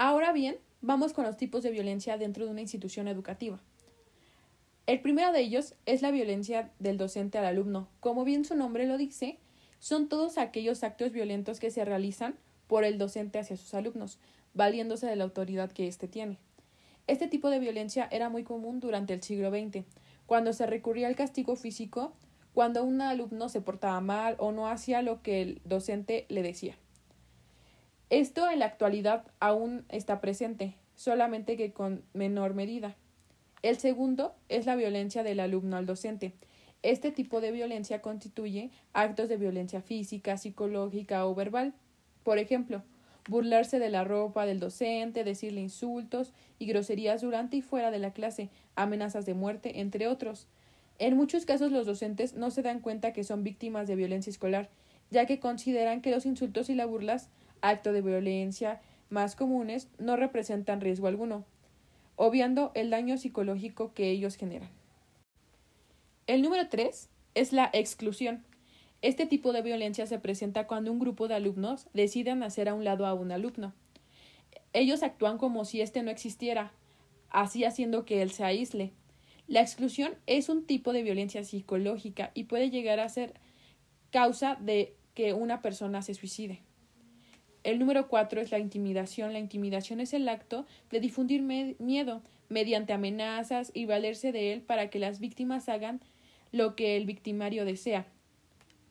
Ahora bien, vamos con los tipos de violencia dentro de una institución educativa. El primero de ellos es la violencia del docente al alumno. Como bien su nombre lo dice, son todos aquellos actos violentos que se realizan por el docente hacia sus alumnos, valiéndose de la autoridad que éste tiene. Este tipo de violencia era muy común durante el siglo XX, cuando se recurría al castigo físico cuando un alumno se portaba mal o no hacía lo que el docente le decía. Esto en la actualidad aún está presente, solamente que con menor medida. El segundo es la violencia del alumno al docente. Este tipo de violencia constituye actos de violencia física, psicológica o verbal. Por ejemplo, burlarse de la ropa del docente, decirle insultos y groserías durante y fuera de la clase, amenazas de muerte, entre otros. En muchos casos los docentes no se dan cuenta que son víctimas de violencia escolar, ya que consideran que los insultos y las burlas, acto de violencia más comunes, no representan riesgo alguno obviando el daño psicológico que ellos generan. El número tres es la exclusión. Este tipo de violencia se presenta cuando un grupo de alumnos deciden hacer a un lado a un alumno. Ellos actúan como si éste no existiera, así haciendo que él se aísle. La exclusión es un tipo de violencia psicológica y puede llegar a ser causa de que una persona se suicide. El número cuatro es la intimidación. La intimidación es el acto de difundir miedo mediante amenazas y valerse de él para que las víctimas hagan lo que el victimario desea.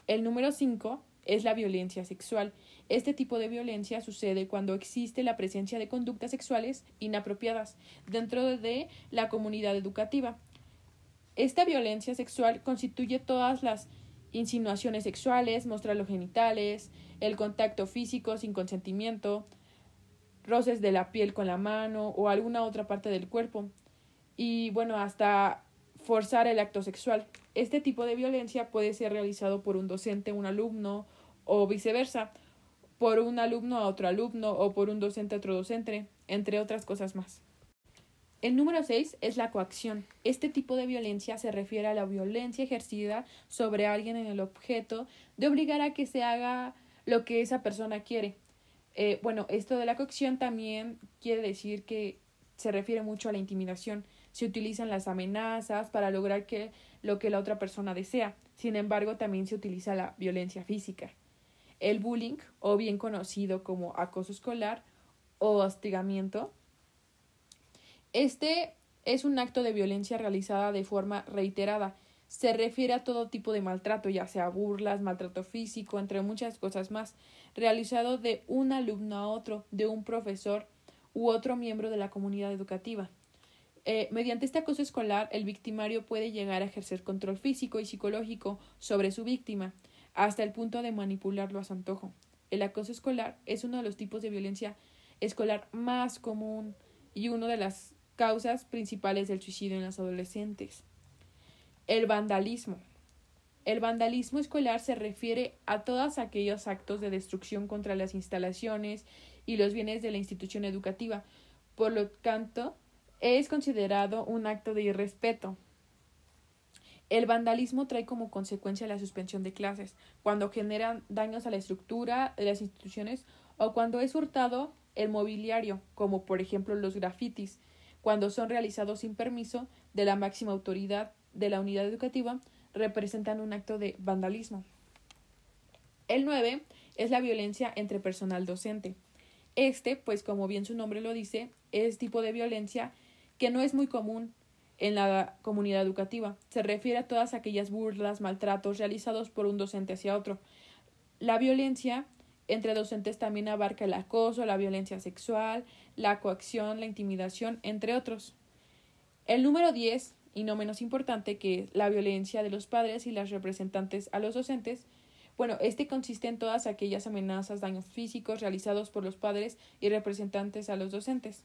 El número cinco es la violencia sexual. Este tipo de violencia sucede cuando existe la presencia de conductas sexuales inapropiadas dentro de la comunidad educativa. Esta violencia sexual constituye todas las insinuaciones sexuales, mostrar los genitales, el contacto físico sin consentimiento, roces de la piel con la mano o alguna otra parte del cuerpo y bueno, hasta forzar el acto sexual. Este tipo de violencia puede ser realizado por un docente, un alumno o viceversa, por un alumno a otro alumno o por un docente a otro docente, entre otras cosas más. El número 6 es la coacción. Este tipo de violencia se refiere a la violencia ejercida sobre alguien en el objeto de obligar a que se haga lo que esa persona quiere. Eh, bueno, esto de la coacción también quiere decir que se refiere mucho a la intimidación. Se utilizan las amenazas para lograr que lo que la otra persona desea. Sin embargo, también se utiliza la violencia física. El bullying, o bien conocido como acoso escolar o hostigamiento, este es un acto de violencia realizada de forma reiterada se refiere a todo tipo de maltrato, ya sea burlas, maltrato físico, entre muchas cosas más, realizado de un alumno a otro, de un profesor u otro miembro de la comunidad educativa. Eh, mediante este acoso escolar, el victimario puede llegar a ejercer control físico y psicológico sobre su víctima, hasta el punto de manipularlo a su antojo. El acoso escolar es uno de los tipos de violencia escolar más común y una de las causas principales del suicidio en los adolescentes. El vandalismo. El vandalismo escolar se refiere a todos aquellos actos de destrucción contra las instalaciones y los bienes de la institución educativa. Por lo tanto, es considerado un acto de irrespeto. El vandalismo trae como consecuencia la suspensión de clases, cuando generan daños a la estructura de las instituciones o cuando es hurtado el mobiliario, como por ejemplo los grafitis, cuando son realizados sin permiso de la máxima autoridad de la unidad educativa representan un acto de vandalismo. El 9 es la violencia entre personal docente. Este, pues como bien su nombre lo dice, es tipo de violencia que no es muy común en la comunidad educativa. Se refiere a todas aquellas burlas, maltratos realizados por un docente hacia otro. La violencia entre docentes también abarca el acoso, la violencia sexual, la coacción, la intimidación, entre otros. El número 10 y no menos importante, que la violencia de los padres y las representantes a los docentes. Bueno, este consiste en todas aquellas amenazas, daños físicos realizados por los padres y representantes a los docentes.